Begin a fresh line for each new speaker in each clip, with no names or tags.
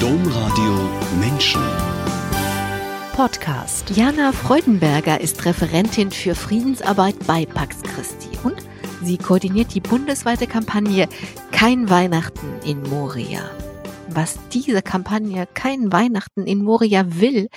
Domradio Menschen.
Podcast. Jana Freudenberger ist Referentin für Friedensarbeit bei Pax Christi und sie koordiniert die bundesweite Kampagne Kein Weihnachten in Moria. Was diese Kampagne Kein Weihnachten in Moria will,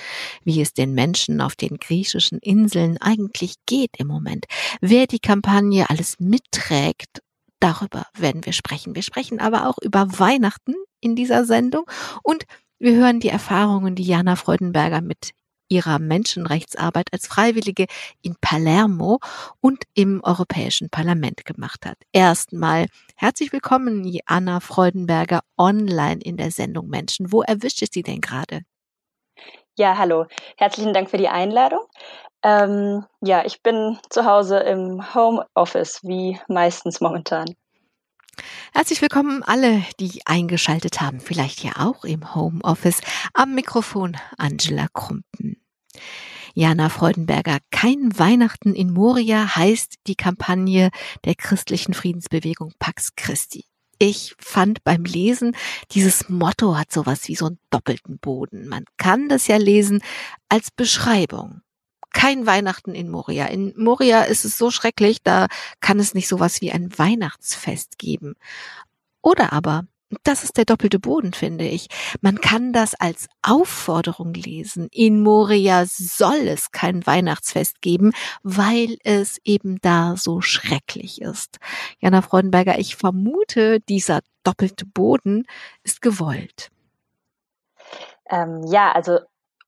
wie es den Menschen auf den griechischen Inseln eigentlich geht im Moment, wer die Kampagne alles mitträgt Darüber werden wir sprechen. Wir sprechen aber auch über Weihnachten in dieser Sendung und wir hören die Erfahrungen, die Jana Freudenberger mit ihrer Menschenrechtsarbeit als Freiwillige in Palermo und im Europäischen Parlament gemacht hat. Erstmal herzlich willkommen, Jana Freudenberger, online in der Sendung Menschen. Wo erwischt es Sie denn gerade?
Ja, hallo. Herzlichen Dank für die Einladung. Ähm, ja, ich bin zu Hause im Homeoffice, wie meistens momentan.
Herzlich willkommen alle, die eingeschaltet haben, vielleicht ja auch im Homeoffice. Am Mikrofon Angela Krumpen. Jana Freudenberger, kein Weihnachten in Moria heißt die Kampagne der christlichen Friedensbewegung Pax Christi. Ich fand beim Lesen, dieses Motto hat sowas wie so einen doppelten Boden. Man kann das ja lesen als Beschreibung kein Weihnachten in Moria. In Moria ist es so schrecklich, da kann es nicht sowas wie ein Weihnachtsfest geben. Oder aber, das ist der doppelte Boden, finde ich. Man kann das als Aufforderung lesen. In Moria soll es kein Weihnachtsfest geben, weil es eben da so schrecklich ist. Jana Freudenberger, ich vermute, dieser doppelte Boden ist gewollt.
Ähm, ja, also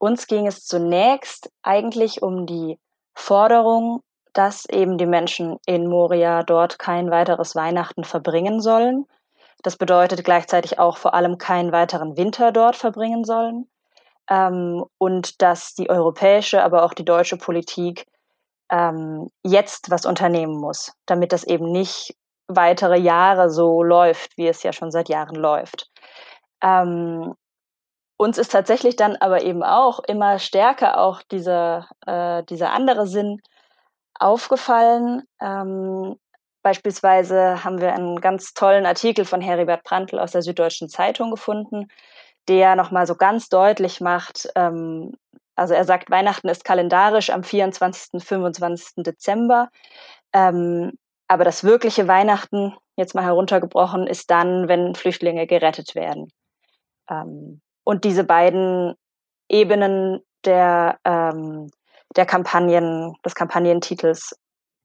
uns ging es zunächst eigentlich um die Forderung, dass eben die Menschen in Moria dort kein weiteres Weihnachten verbringen sollen. Das bedeutet gleichzeitig auch vor allem keinen weiteren Winter dort verbringen sollen. Ähm, und dass die europäische, aber auch die deutsche Politik ähm, jetzt was unternehmen muss, damit das eben nicht weitere Jahre so läuft, wie es ja schon seit Jahren läuft. Ähm, uns ist tatsächlich dann aber eben auch immer stärker auch dieser, äh, dieser andere Sinn aufgefallen. Ähm, beispielsweise haben wir einen ganz tollen Artikel von Heribert Prantl aus der Süddeutschen Zeitung gefunden, der nochmal so ganz deutlich macht, ähm, also er sagt, Weihnachten ist kalendarisch am 24., 25. Dezember. Ähm, aber das wirkliche Weihnachten, jetzt mal heruntergebrochen, ist dann, wenn Flüchtlinge gerettet werden. Ähm, und diese beiden Ebenen der, ähm, der Kampagnen, des Kampagnentitels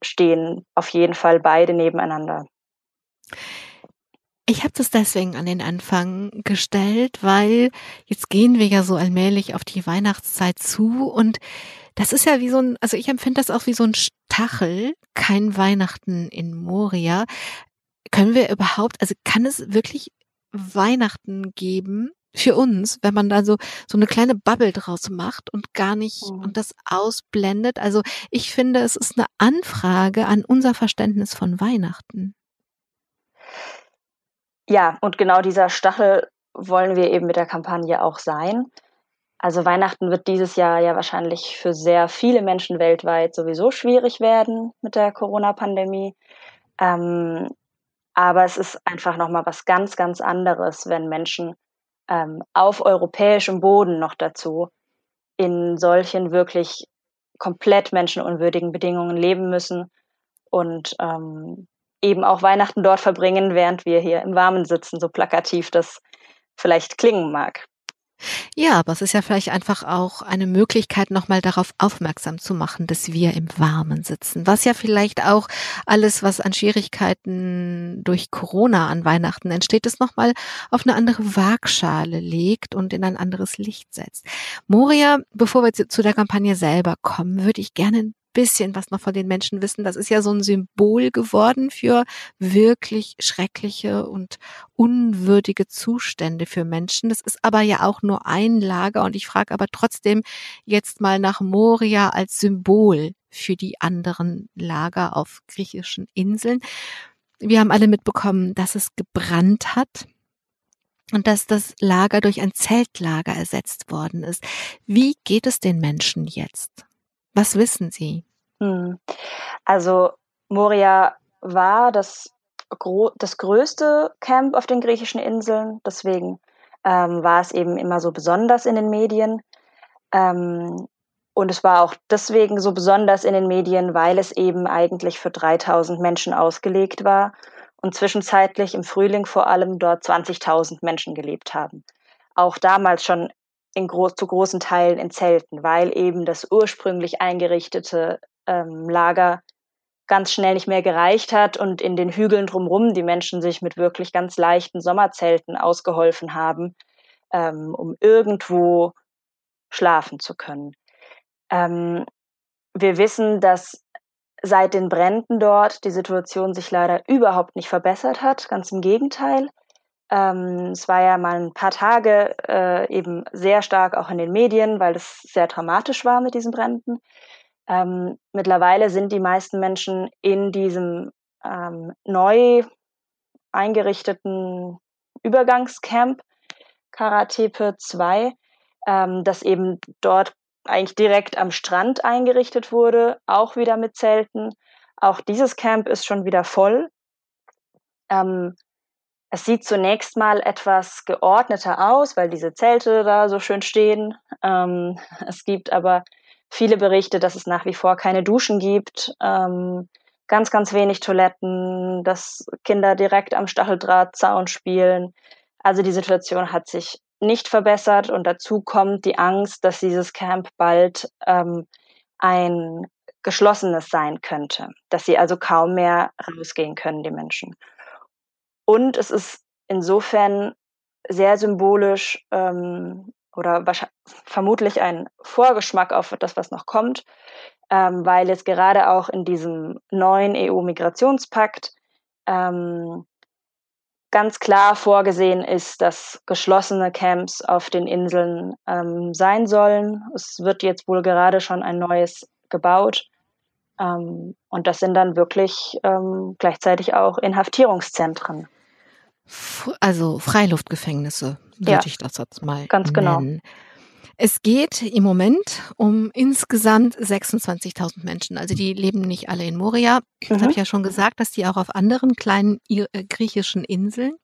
stehen auf jeden Fall beide nebeneinander.
Ich habe das deswegen an den Anfang gestellt, weil jetzt gehen wir ja so allmählich auf die Weihnachtszeit zu und das ist ja wie so ein, also ich empfinde das auch wie so ein Stachel, kein Weihnachten in Moria. Können wir überhaupt, also kann es wirklich Weihnachten geben, für uns, wenn man da so, so eine kleine Bubble draus macht und gar nicht mhm. und das ausblendet. Also ich finde, es ist eine Anfrage an unser Verständnis von Weihnachten.
Ja, und genau dieser Stachel wollen wir eben mit der Kampagne auch sein. Also Weihnachten wird dieses Jahr ja wahrscheinlich für sehr viele Menschen weltweit sowieso schwierig werden mit der Corona-Pandemie. Ähm, aber es ist einfach nochmal was ganz, ganz anderes, wenn Menschen ähm, auf europäischem Boden noch dazu in solchen wirklich komplett menschenunwürdigen Bedingungen leben müssen und ähm, eben auch Weihnachten dort verbringen, während wir hier im Warmen sitzen, so plakativ das vielleicht klingen mag.
Ja, aber es ist ja vielleicht einfach auch eine Möglichkeit, nochmal darauf aufmerksam zu machen, dass wir im Warmen sitzen. Was ja vielleicht auch alles, was an Schwierigkeiten durch Corona an Weihnachten entsteht, es nochmal auf eine andere Waagschale legt und in ein anderes Licht setzt. Moria, bevor wir zu der Kampagne selber kommen, würde ich gerne bisschen was noch von den Menschen wissen. Das ist ja so ein Symbol geworden für wirklich schreckliche und unwürdige Zustände für Menschen. Das ist aber ja auch nur ein Lager und ich frage aber trotzdem jetzt mal nach Moria als Symbol für die anderen Lager auf griechischen Inseln. Wir haben alle mitbekommen, dass es gebrannt hat und dass das Lager durch ein Zeltlager ersetzt worden ist. Wie geht es den Menschen jetzt? Was wissen Sie? Hm.
Also Moria war das, das größte Camp auf den griechischen Inseln. Deswegen ähm, war es eben immer so besonders in den Medien. Ähm, und es war auch deswegen so besonders in den Medien, weil es eben eigentlich für 3000 Menschen ausgelegt war und zwischenzeitlich im Frühling vor allem dort 20.000 Menschen gelebt haben. Auch damals schon in groß, zu großen Teilen in Zelten, weil eben das ursprünglich eingerichtete ähm, Lager ganz schnell nicht mehr gereicht hat und in den Hügeln drumherum die Menschen sich mit wirklich ganz leichten Sommerzelten ausgeholfen haben, ähm, um irgendwo schlafen zu können. Ähm, wir wissen, dass seit den Bränden dort die Situation sich leider überhaupt nicht verbessert hat, ganz im Gegenteil. Ähm, es war ja mal ein paar Tage äh, eben sehr stark auch in den Medien, weil es sehr dramatisch war mit diesen Bränden. Ähm, mittlerweile sind die meisten Menschen in diesem ähm, neu eingerichteten Übergangscamp Karatepe 2, ähm, das eben dort eigentlich direkt am Strand eingerichtet wurde, auch wieder mit Zelten. Auch dieses Camp ist schon wieder voll. Ähm, es sieht zunächst mal etwas geordneter aus, weil diese Zelte da so schön stehen. Ähm, es gibt aber viele Berichte, dass es nach wie vor keine Duschen gibt, ähm, ganz, ganz wenig Toiletten, dass Kinder direkt am Stacheldrahtzaun spielen. Also die Situation hat sich nicht verbessert und dazu kommt die Angst, dass dieses Camp bald ähm, ein geschlossenes sein könnte, dass sie also kaum mehr rausgehen können, die Menschen. Und es ist insofern sehr symbolisch ähm, oder vermutlich ein Vorgeschmack auf das, was noch kommt, ähm, weil jetzt gerade auch in diesem neuen EU-Migrationspakt ähm, ganz klar vorgesehen ist, dass geschlossene Camps auf den Inseln ähm, sein sollen. Es wird jetzt wohl gerade schon ein neues gebaut. Ähm, und das sind dann wirklich ähm, gleichzeitig auch Inhaftierungszentren.
Also Freiluftgefängnisse, würde ja, ich das jetzt mal
ganz genau. nennen.
Genau. Es geht im Moment um insgesamt 26.000 Menschen. Also die leben nicht alle in Moria. Das mhm. habe ich ja schon gesagt, dass die auch auf anderen kleinen äh, griechischen Inseln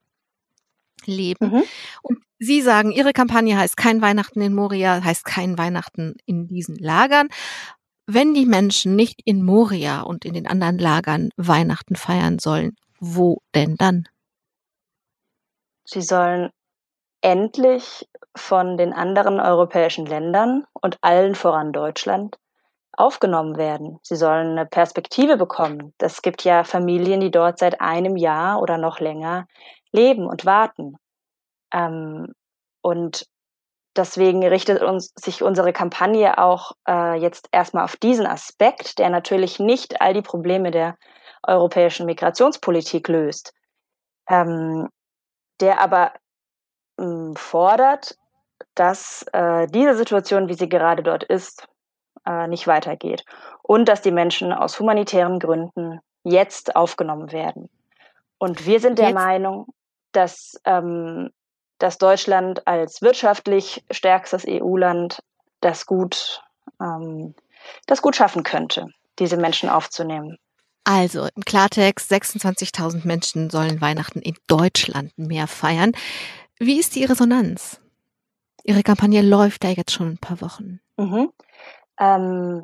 leben. Mhm. Und Sie sagen, Ihre Kampagne heißt kein Weihnachten in Moria, heißt kein Weihnachten in diesen Lagern. Wenn die Menschen nicht in Moria und in den anderen Lagern Weihnachten feiern sollen, wo denn dann?
Sie sollen endlich von den anderen europäischen Ländern und allen voran Deutschland aufgenommen werden. Sie sollen eine Perspektive bekommen. Es gibt ja Familien, die dort seit einem Jahr oder noch länger leben und warten. Ähm, und deswegen richtet uns, sich unsere Kampagne auch äh, jetzt erstmal auf diesen Aspekt, der natürlich nicht all die Probleme der europäischen Migrationspolitik löst, ähm, der aber ähm, fordert, dass äh, diese Situation, wie sie gerade dort ist, äh, nicht weitergeht und dass die Menschen aus humanitären Gründen jetzt aufgenommen werden. Und wir sind der jetzt. Meinung, dass, ähm, dass Deutschland als wirtschaftlich stärkstes EU-Land das gut, ähm, das gut schaffen könnte, diese Menschen aufzunehmen.
Also im Klartext, 26.000 Menschen sollen Weihnachten in Deutschland mehr feiern. Wie ist die Resonanz? Ihre Kampagne läuft ja jetzt schon ein paar Wochen.
Mhm. Ähm,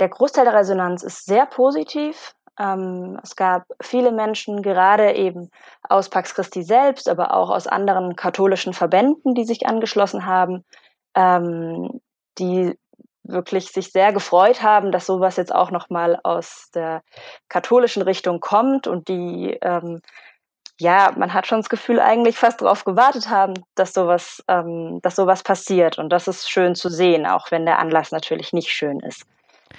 der Großteil der Resonanz ist sehr positiv. Ähm, es gab viele Menschen, gerade eben aus Pax Christi selbst, aber auch aus anderen katholischen Verbänden, die sich angeschlossen haben, ähm, die wirklich sich sehr gefreut haben, dass sowas jetzt auch nochmal aus der katholischen Richtung kommt und die ähm, ja, man hat schon das Gefühl, eigentlich fast darauf gewartet haben, dass sowas, ähm, dass sowas passiert. Und das ist schön zu sehen, auch wenn der Anlass natürlich nicht schön ist.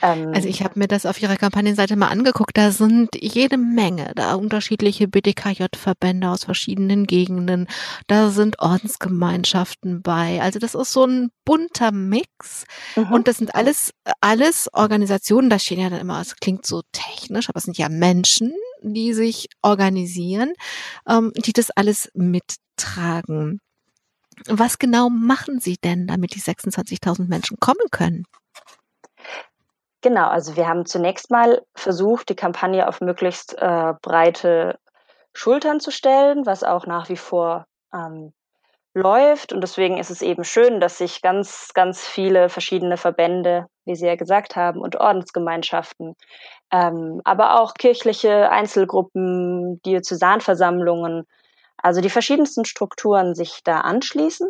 Ähm, also ich habe mir das auf Ihrer Kampagnenseite mal angeguckt. Da sind jede Menge, da unterschiedliche BDKJ-Verbände aus verschiedenen Gegenden. Da sind Ordensgemeinschaften bei. Also das ist so ein bunter Mix. Mhm. Und das sind alles, alles Organisationen, da stehen ja dann immer, es klingt so technisch, aber es sind ja Menschen, die sich organisieren, ähm, die das alles mittragen. Was genau machen Sie denn, damit die 26.000 Menschen kommen können?
Genau, also wir haben zunächst mal versucht, die Kampagne auf möglichst äh, breite Schultern zu stellen, was auch nach wie vor ähm, läuft. Und deswegen ist es eben schön, dass sich ganz, ganz viele verschiedene Verbände, wie Sie ja gesagt haben, und Ordensgemeinschaften, ähm, aber auch kirchliche Einzelgruppen, Diözesanversammlungen, also die verschiedensten Strukturen sich da anschließen.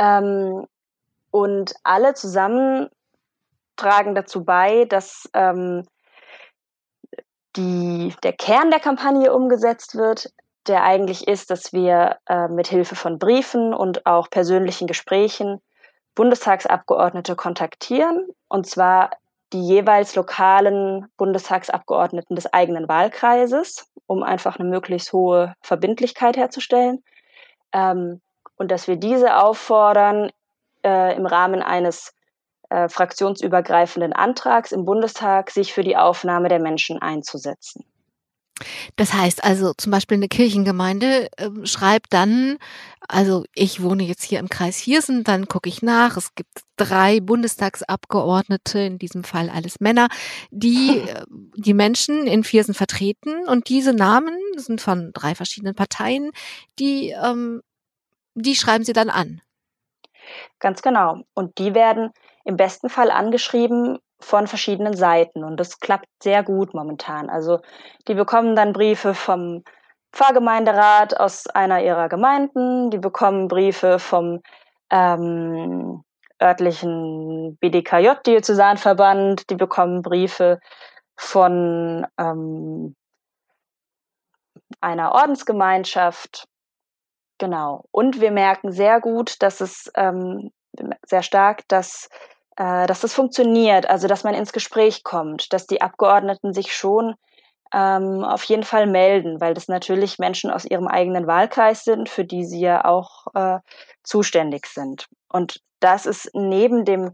Ähm, und alle zusammen tragen dazu bei, dass ähm, die, der Kern der Kampagne umgesetzt wird, der eigentlich ist, dass wir äh, mit Hilfe von Briefen und auch persönlichen Gesprächen Bundestagsabgeordnete kontaktieren, und zwar die jeweils lokalen Bundestagsabgeordneten des eigenen Wahlkreises, um einfach eine möglichst hohe Verbindlichkeit herzustellen. Ähm, und dass wir diese auffordern, äh, im Rahmen eines äh, fraktionsübergreifenden Antrags im Bundestag sich für die Aufnahme der Menschen einzusetzen.
Das heißt also zum Beispiel eine Kirchengemeinde äh, schreibt dann, also ich wohne jetzt hier im Kreis Hirsen, dann gucke ich nach, es gibt drei Bundestagsabgeordnete, in diesem Fall alles Männer, die äh, die Menschen in Viersen vertreten und diese Namen sind von drei verschiedenen Parteien, die, ähm, die schreiben sie dann an.
Ganz genau. Und die werden im besten Fall angeschrieben von verschiedenen Seiten und das klappt sehr gut momentan. Also die bekommen dann Briefe vom Pfarrgemeinderat aus einer ihrer Gemeinden, die bekommen Briefe vom ähm, örtlichen BDKJ, Diözesanverband, die bekommen Briefe von ähm, einer Ordensgemeinschaft. Genau. Und wir merken sehr gut, dass es ähm, sehr stark, dass äh, dass das funktioniert, also dass man ins Gespräch kommt, dass die Abgeordneten sich schon ähm, auf jeden Fall melden, weil das natürlich Menschen aus ihrem eigenen Wahlkreis sind, für die sie ja auch äh, zuständig sind. Und das ist neben dem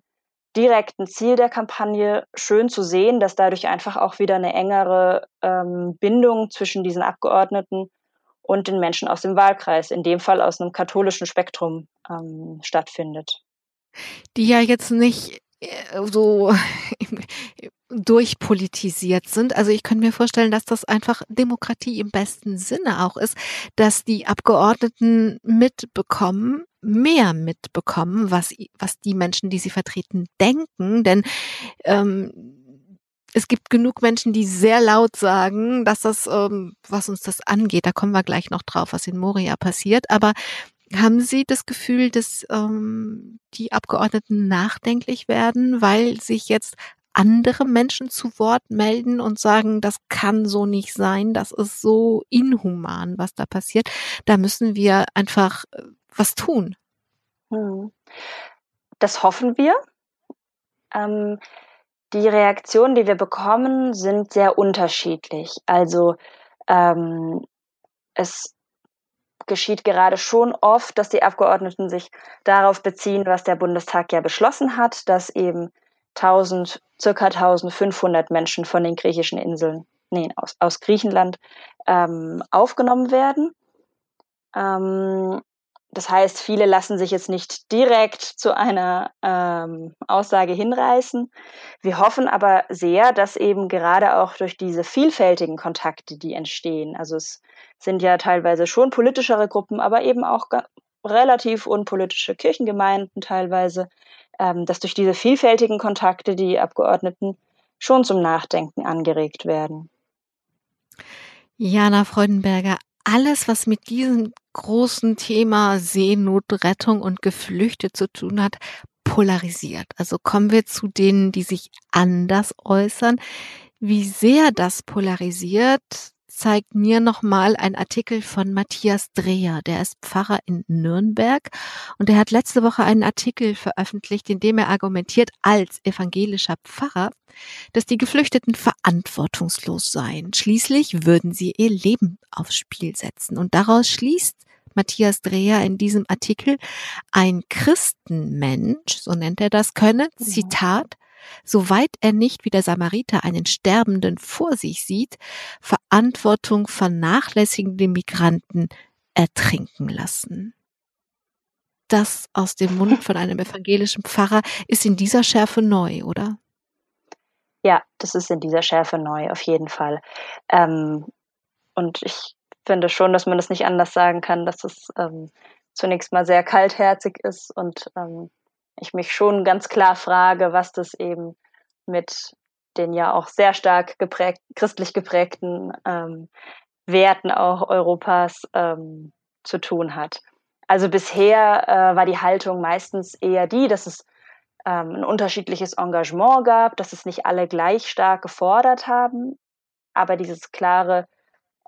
direkten Ziel der Kampagne schön zu sehen, dass dadurch einfach auch wieder eine engere ähm, Bindung zwischen diesen Abgeordneten und den Menschen aus dem Wahlkreis, in dem Fall aus einem katholischen Spektrum, ähm, stattfindet
die ja jetzt nicht äh, so durchpolitisiert sind. Also ich könnte mir vorstellen, dass das einfach Demokratie im besten Sinne auch ist, dass die Abgeordneten mitbekommen, mehr mitbekommen, was, was die Menschen, die sie vertreten, denken. Denn ähm, es gibt genug Menschen, die sehr laut sagen, dass das, ähm, was uns das angeht, da kommen wir gleich noch drauf, was in Moria passiert. Aber haben Sie das Gefühl, dass ähm, die Abgeordneten nachdenklich werden, weil sich jetzt andere Menschen zu Wort melden und sagen, das kann so nicht sein, das ist so inhuman, was da passiert. Da müssen wir einfach äh, was tun.
Hm. Das hoffen wir. Ähm, die Reaktionen, die wir bekommen, sind sehr unterschiedlich. Also ähm, es geschieht gerade schon oft, dass die Abgeordneten sich darauf beziehen, was der Bundestag ja beschlossen hat, dass eben 1000, circa 1500 Menschen von den griechischen Inseln, nee, aus, aus Griechenland ähm, aufgenommen werden. Ähm, das heißt, viele lassen sich jetzt nicht direkt zu einer ähm, Aussage hinreißen. Wir hoffen aber sehr, dass eben gerade auch durch diese vielfältigen Kontakte, die entstehen, also es sind ja teilweise schon politischere Gruppen, aber eben auch relativ unpolitische Kirchengemeinden teilweise, ähm, dass durch diese vielfältigen Kontakte die Abgeordneten schon zum Nachdenken angeregt werden.
Jana Freudenberger, alles, was mit diesem großen Thema Seenotrettung und Geflüchte zu tun hat, polarisiert. Also kommen wir zu denen, die sich anders äußern. Wie sehr das polarisiert, zeigt mir nochmal ein Artikel von Matthias Dreher. Der ist Pfarrer in Nürnberg und er hat letzte Woche einen Artikel veröffentlicht, in dem er argumentiert als evangelischer Pfarrer, dass die Geflüchteten verantwortungslos seien. Schließlich würden sie ihr Leben aufs Spiel setzen. Und daraus schließt Matthias Dreher in diesem Artikel, ein Christenmensch, so nennt er das, könne, Zitat, soweit er nicht wie der Samariter einen Sterbenden vor sich sieht, Verantwortung vernachlässigende Migranten ertrinken lassen. Das aus dem Mund von einem evangelischen Pfarrer ist in dieser Schärfe neu, oder?
Ja, das ist in dieser Schärfe neu, auf jeden Fall. Ähm, und ich finde schon, dass man das nicht anders sagen kann, dass es ähm, zunächst mal sehr kaltherzig ist und ähm, ich mich schon ganz klar frage, was das eben mit den ja auch sehr stark geprägt, christlich geprägten ähm, Werten auch Europas ähm, zu tun hat. Also bisher äh, war die Haltung meistens eher die, dass es ähm, ein unterschiedliches Engagement gab, dass es nicht alle gleich stark gefordert haben, aber dieses klare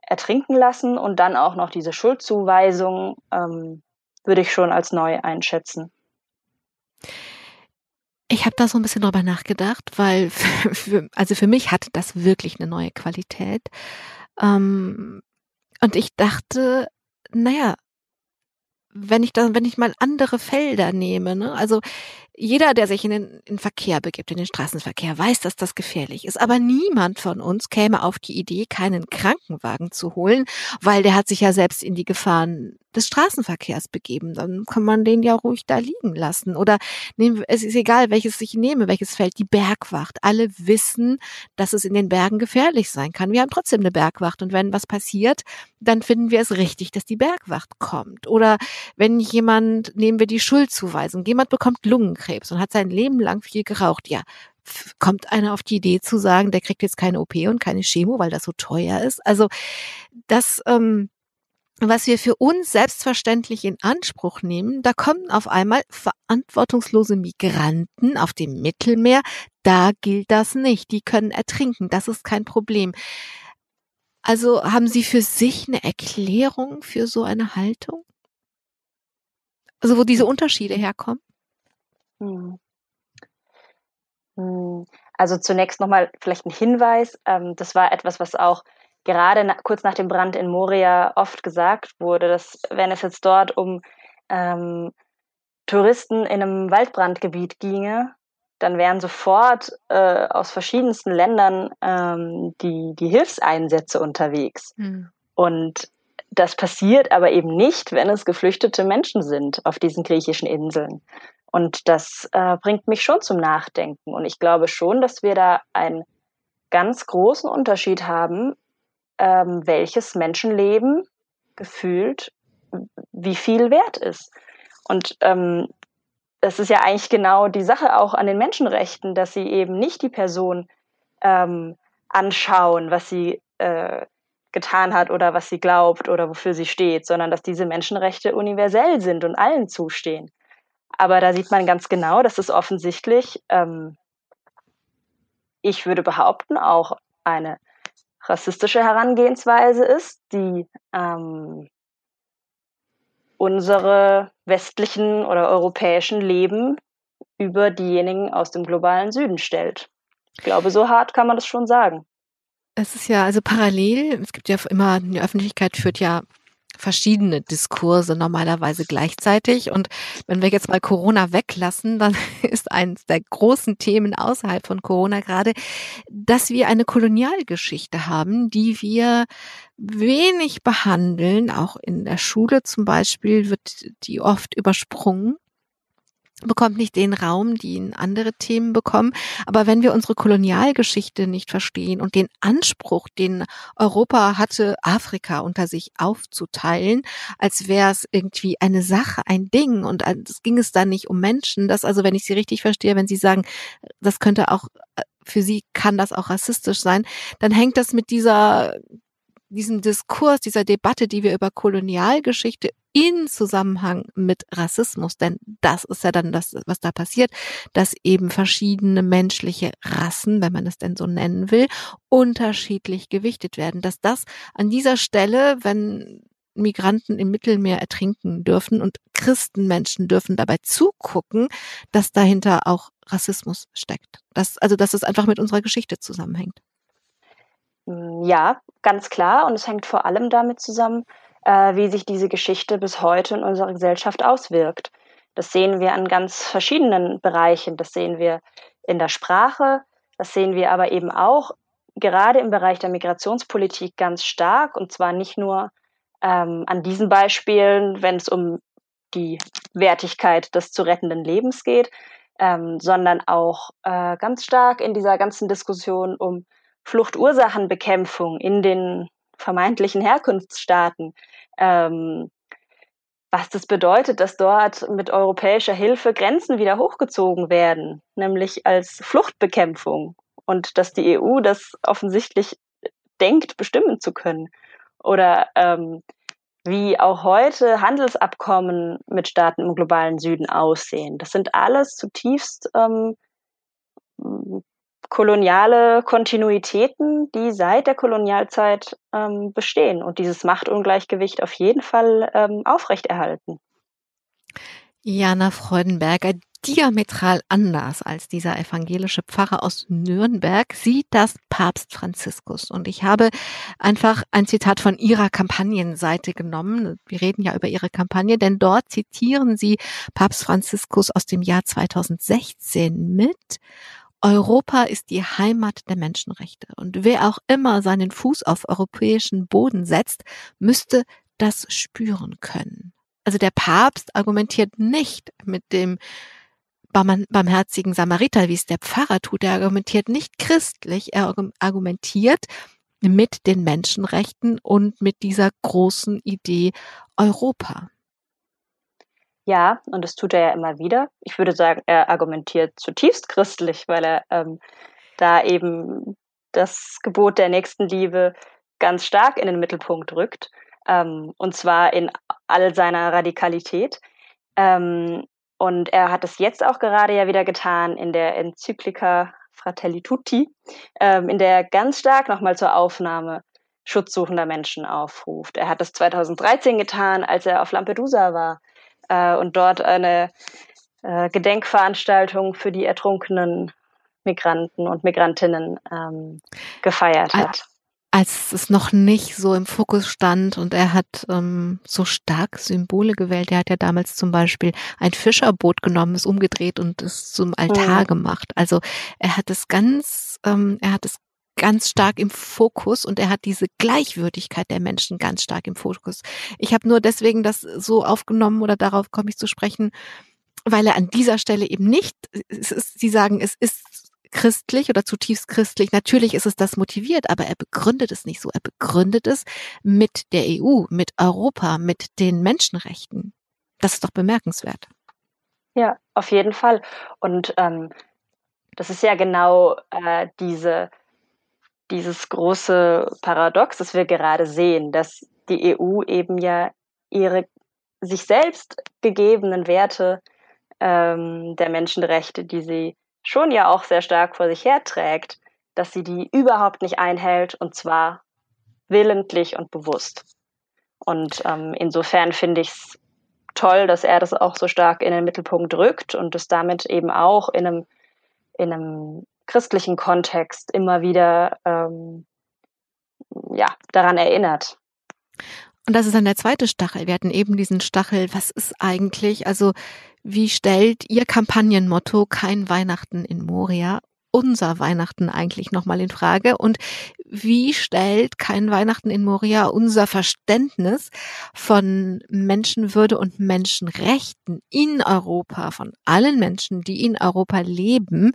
Ertrinken lassen und dann auch noch diese Schuldzuweisung ähm, würde ich schon als neu einschätzen.
Ich habe da so ein bisschen drüber nachgedacht, weil für, für, also für mich hatte das wirklich eine neue Qualität. Ähm, und ich dachte, naja, wenn ich dann, wenn ich mal andere Felder nehme, ne, also jeder, der sich in den, in den Verkehr begibt, in den Straßenverkehr, weiß, dass das gefährlich ist. Aber niemand von uns käme auf die Idee, keinen Krankenwagen zu holen, weil der hat sich ja selbst in die Gefahren des Straßenverkehrs begeben. Dann kann man den ja ruhig da liegen lassen. Oder nehmen, es ist egal, welches ich nehme, welches Feld, die Bergwacht. Alle wissen, dass es in den Bergen gefährlich sein kann. Wir haben trotzdem eine Bergwacht. Und wenn was passiert, dann finden wir es richtig, dass die Bergwacht kommt. Oder wenn jemand, nehmen wir die Schuldzuweisung, jemand bekommt Lungenkrebs und hat sein Leben lang viel geraucht. Ja, kommt einer auf die Idee zu sagen, der kriegt jetzt keine OP und keine Chemo, weil das so teuer ist. Also das, ähm, was wir für uns selbstverständlich in Anspruch nehmen, da kommen auf einmal verantwortungslose Migranten auf dem Mittelmeer. Da gilt das nicht. Die können ertrinken. Das ist kein Problem. Also haben Sie für sich eine Erklärung für so eine Haltung? Also wo diese Unterschiede herkommen? Hm.
hm. Also zunächst nochmal vielleicht ein Hinweis. Ähm, das war etwas, was auch gerade na, kurz nach dem Brand in Moria oft gesagt wurde, dass wenn es jetzt dort um ähm, Touristen in einem Waldbrandgebiet ginge, dann wären sofort äh, aus verschiedensten Ländern ähm, die, die Hilfseinsätze unterwegs. Mhm. Und das passiert aber eben nicht, wenn es geflüchtete Menschen sind auf diesen griechischen Inseln. Und das äh, bringt mich schon zum Nachdenken. Und ich glaube schon, dass wir da einen ganz großen Unterschied haben, ähm, welches Menschenleben gefühlt wie viel wert ist. Und ähm, das ist ja eigentlich genau die Sache auch an den Menschenrechten, dass sie eben nicht die Person ähm, anschauen, was sie äh, getan hat oder was sie glaubt oder wofür sie steht, sondern dass diese Menschenrechte universell sind und allen zustehen. Aber da sieht man ganz genau, dass es offensichtlich, ähm, ich würde behaupten, auch eine rassistische Herangehensweise ist, die ähm, unsere westlichen oder europäischen Leben über diejenigen aus dem globalen Süden stellt. Ich glaube, so hart kann man das schon sagen.
Es ist ja also parallel, es gibt ja immer, die Öffentlichkeit führt ja verschiedene Diskurse normalerweise gleichzeitig. Und wenn wir jetzt mal Corona weglassen, dann ist eines der großen Themen außerhalb von Corona gerade, dass wir eine Kolonialgeschichte haben, die wir wenig behandeln. Auch in der Schule zum Beispiel wird die oft übersprungen bekommt nicht den Raum, den andere Themen bekommen. Aber wenn wir unsere Kolonialgeschichte nicht verstehen und den Anspruch, den Europa hatte, Afrika unter sich aufzuteilen, als wäre es irgendwie eine Sache, ein Ding und es ging es dann nicht um Menschen, das also, wenn ich Sie richtig verstehe, wenn Sie sagen, das könnte auch für Sie kann das auch rassistisch sein, dann hängt das mit dieser diesem Diskurs, dieser Debatte, die wir über Kolonialgeschichte in Zusammenhang mit Rassismus, denn das ist ja dann das, was da passiert, dass eben verschiedene menschliche Rassen, wenn man es denn so nennen will, unterschiedlich gewichtet werden, dass das an dieser Stelle, wenn Migranten im Mittelmeer ertrinken dürfen und Christenmenschen dürfen dabei zugucken, dass dahinter auch Rassismus steckt. Das, also, dass es einfach mit unserer Geschichte zusammenhängt.
Mm, ja, ganz klar. Und es hängt vor allem damit zusammen, äh, wie sich diese Geschichte bis heute in unserer Gesellschaft auswirkt. Das sehen wir an ganz verschiedenen Bereichen. Das sehen wir in der Sprache, das sehen wir aber eben auch gerade im Bereich der Migrationspolitik ganz stark. Und zwar nicht nur ähm, an diesen Beispielen, wenn es um die Wertigkeit des zu rettenden Lebens geht, ähm, sondern auch äh, ganz stark in dieser ganzen Diskussion um Fluchtursachenbekämpfung in den vermeintlichen Herkunftsstaaten, ähm, was das bedeutet, dass dort mit europäischer Hilfe Grenzen wieder hochgezogen werden, nämlich als Fluchtbekämpfung und dass die EU das offensichtlich denkt, bestimmen zu können. Oder ähm, wie auch heute Handelsabkommen mit Staaten im globalen Süden aussehen. Das sind alles zutiefst ähm, koloniale Kontinuitäten, die seit der Kolonialzeit ähm, bestehen und dieses Machtungleichgewicht auf jeden Fall ähm, aufrechterhalten.
Jana Freudenberger, diametral anders als dieser evangelische Pfarrer aus Nürnberg sieht das Papst Franziskus. Und ich habe einfach ein Zitat von ihrer Kampagnenseite genommen. Wir reden ja über ihre Kampagne, denn dort zitieren sie Papst Franziskus aus dem Jahr 2016 mit. Europa ist die Heimat der Menschenrechte. Und wer auch immer seinen Fuß auf europäischen Boden setzt, müsste das spüren können. Also der Papst argumentiert nicht mit dem barmherzigen Samariter, wie es der Pfarrer tut. Er argumentiert nicht christlich, er argumentiert mit den Menschenrechten und mit dieser großen Idee Europa.
Ja, und das tut er ja immer wieder. Ich würde sagen, er argumentiert zutiefst christlich, weil er ähm, da eben das Gebot der Nächstenliebe ganz stark in den Mittelpunkt rückt. Ähm, und zwar in all seiner Radikalität. Ähm, und er hat es jetzt auch gerade ja wieder getan in der Enzyklika Fratelli Tutti, ähm, in der er ganz stark nochmal zur Aufnahme schutzsuchender Menschen aufruft. Er hat es 2013 getan, als er auf Lampedusa war äh, und dort eine äh, Gedenkveranstaltung für die ertrunkenen Migranten und Migrantinnen ähm, gefeiert hat
als es noch nicht so im Fokus stand und er hat ähm, so stark Symbole gewählt. Er hat ja damals zum Beispiel ein Fischerboot genommen, es umgedreht und es zum Altar mhm. gemacht. Also er hat es ganz, ähm, er hat es ganz stark im Fokus und er hat diese Gleichwürdigkeit der Menschen ganz stark im Fokus. Ich habe nur deswegen das so aufgenommen oder darauf komme ich zu sprechen, weil er an dieser Stelle eben nicht, es ist, Sie sagen, es ist christlich oder zutiefst christlich. Natürlich ist es das motiviert, aber er begründet es nicht so. Er begründet es mit der EU, mit Europa, mit den Menschenrechten. Das ist doch bemerkenswert.
Ja, auf jeden Fall. Und ähm, das ist ja genau äh, diese, dieses große Paradox, das wir gerade sehen, dass die EU eben ja ihre sich selbst gegebenen Werte ähm, der Menschenrechte, die sie schon ja auch sehr stark vor sich herträgt, dass sie die überhaupt nicht einhält und zwar willentlich und bewusst. Und ähm, insofern finde ich es toll, dass er das auch so stark in den Mittelpunkt rückt und es damit eben auch in einem, in einem christlichen Kontext immer wieder ähm, ja, daran erinnert.
Und das ist dann der zweite Stachel. Wir hatten eben diesen Stachel, was ist eigentlich, also wie stellt Ihr Kampagnenmotto kein Weihnachten in Moria unser Weihnachten eigentlich nochmal in Frage und wie stellt kein Weihnachten in Moria unser Verständnis von Menschenwürde und Menschenrechten in Europa, von allen Menschen, die in Europa leben,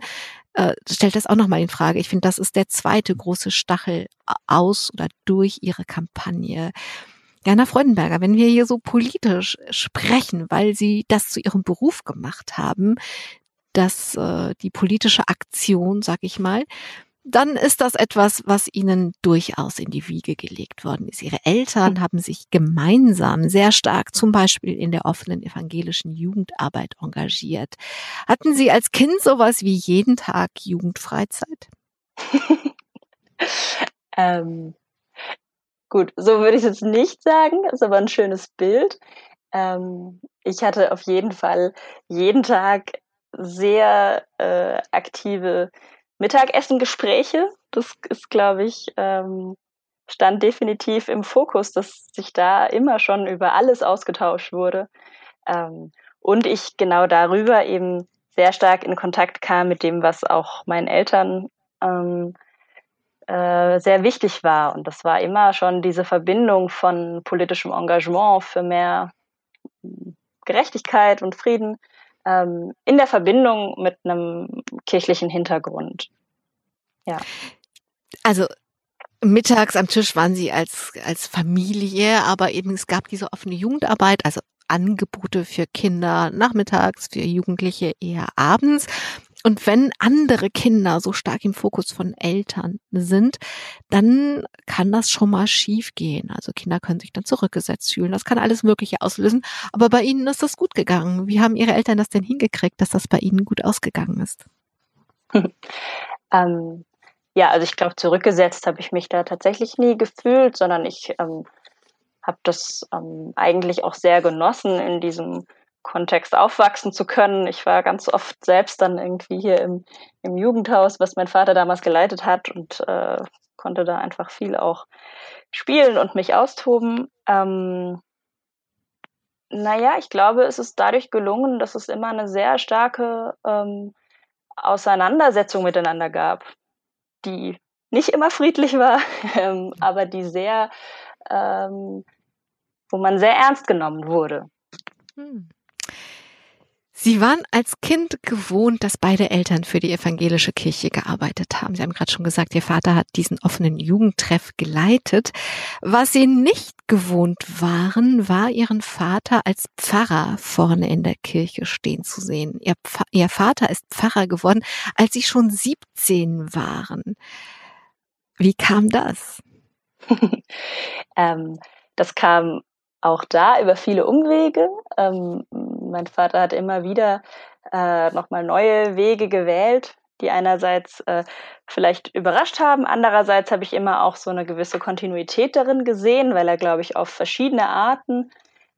äh, stellt das auch nochmal in Frage. Ich finde, das ist der zweite große Stachel aus oder durch ihre Kampagne. Jana Freudenberger, wenn wir hier so politisch sprechen, weil Sie das zu Ihrem Beruf gemacht haben, dass äh, die politische Aktion, sag ich mal, dann ist das etwas, was Ihnen durchaus in die Wiege gelegt worden ist. Ihre Eltern haben sich gemeinsam sehr stark zum Beispiel in der offenen evangelischen Jugendarbeit engagiert. Hatten Sie als Kind sowas wie jeden Tag Jugendfreizeit?
ähm, Gut, so würde ich es jetzt nicht sagen, ist aber ein schönes Bild. Ähm, ich hatte auf jeden Fall jeden Tag sehr äh, aktive Mittagessengespräche. Das ist, glaube ich, ähm, stand definitiv im Fokus, dass sich da immer schon über alles ausgetauscht wurde. Ähm, und ich genau darüber eben sehr stark in Kontakt kam mit dem, was auch meinen Eltern ähm, äh, sehr wichtig war. Und das war immer schon diese Verbindung von politischem Engagement für mehr hm, Gerechtigkeit und Frieden ähm, in der Verbindung mit einem kirchlichen Hintergrund.
Ja. Also mittags am Tisch waren sie als, als Familie, aber eben es gab diese offene Jugendarbeit, also Angebote für Kinder nachmittags, für Jugendliche eher abends. Und wenn andere Kinder so stark im Fokus von Eltern sind, dann kann das schon mal schief gehen. Also Kinder können sich dann zurückgesetzt fühlen. Das kann alles Mögliche auslösen. Aber bei Ihnen ist das gut gegangen. Wie haben Ihre Eltern das denn hingekriegt, dass das bei Ihnen gut ausgegangen ist?
ähm, ja, also ich glaube, zurückgesetzt habe ich mich da tatsächlich nie gefühlt, sondern ich ähm, habe das ähm, eigentlich auch sehr genossen, in diesem Kontext aufwachsen zu können. Ich war ganz oft selbst dann irgendwie hier im, im Jugendhaus, was mein Vater damals geleitet hat und äh, konnte da einfach viel auch spielen und mich austoben. Ähm, naja, ich glaube, es ist dadurch gelungen, dass es immer eine sehr starke ähm, Auseinandersetzung miteinander gab, die nicht immer friedlich war, ähm, aber die sehr, ähm, wo man sehr ernst genommen wurde. Hm.
Sie waren als Kind gewohnt, dass beide Eltern für die evangelische Kirche gearbeitet haben. Sie haben gerade schon gesagt, Ihr Vater hat diesen offenen Jugendtreff geleitet. Was Sie nicht gewohnt waren, war Ihren Vater als Pfarrer vorne in der Kirche stehen zu sehen. Ihr, Ihr Vater ist Pfarrer geworden, als Sie schon 17 waren. Wie kam das?
ähm, das kam auch da über viele Umwege. Ähm, mein Vater hat immer wieder äh, nochmal neue Wege gewählt, die einerseits äh, vielleicht überrascht haben, andererseits habe ich immer auch so eine gewisse Kontinuität darin gesehen, weil er, glaube ich, auf verschiedene Arten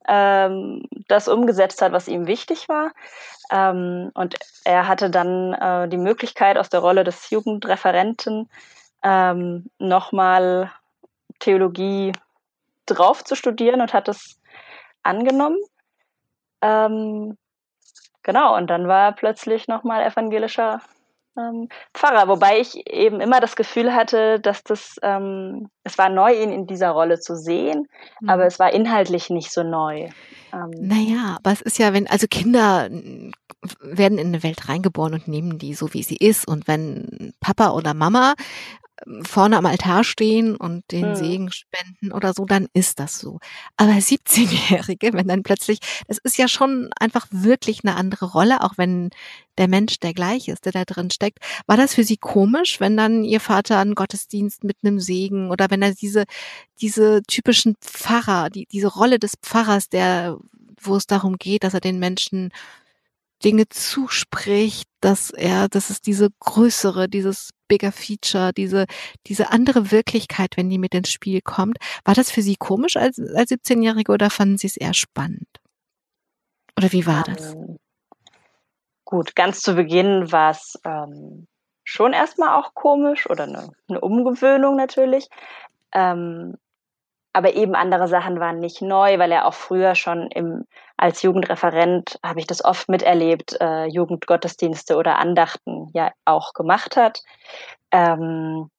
ähm, das umgesetzt hat, was ihm wichtig war. Ähm, und er hatte dann äh, die Möglichkeit, aus der Rolle des Jugendreferenten ähm, nochmal Theologie drauf zu studieren und hat es angenommen. Ähm, genau, und dann war er plötzlich nochmal evangelischer ähm, Pfarrer, wobei ich eben immer das Gefühl hatte, dass das, ähm, es war neu, ihn in dieser Rolle zu sehen, mhm. aber es war inhaltlich nicht so neu.
Ähm, naja, aber es ist ja, wenn, also Kinder werden in eine Welt reingeboren und nehmen die so, wie sie ist. Und wenn Papa oder Mama vorne am Altar stehen und den hm. Segen spenden oder so, dann ist das so. Aber 17-Jährige, wenn dann plötzlich, das ist ja schon einfach wirklich eine andere Rolle, auch wenn der Mensch der gleich ist, der da drin steckt. War das für Sie komisch, wenn dann Ihr Vater einen Gottesdienst mit einem Segen oder wenn er diese, diese typischen Pfarrer, die, diese Rolle des Pfarrers, der, wo es darum geht, dass er den Menschen Dinge zuspricht, dass er, dass es diese größere, dieses bigger Feature, diese, diese andere Wirklichkeit, wenn die mit ins Spiel kommt. War das für Sie komisch als, als 17-Jährige oder fanden Sie es eher spannend? Oder wie war das? Ähm,
gut, ganz zu Beginn war es ähm, schon erstmal auch komisch oder eine, eine Umgewöhnung natürlich. Ähm, aber eben andere Sachen waren nicht neu, weil er auch früher schon im, als Jugendreferent, habe ich das oft miterlebt, äh, Jugendgottesdienste oder Andachten ja auch gemacht hat. Ähm,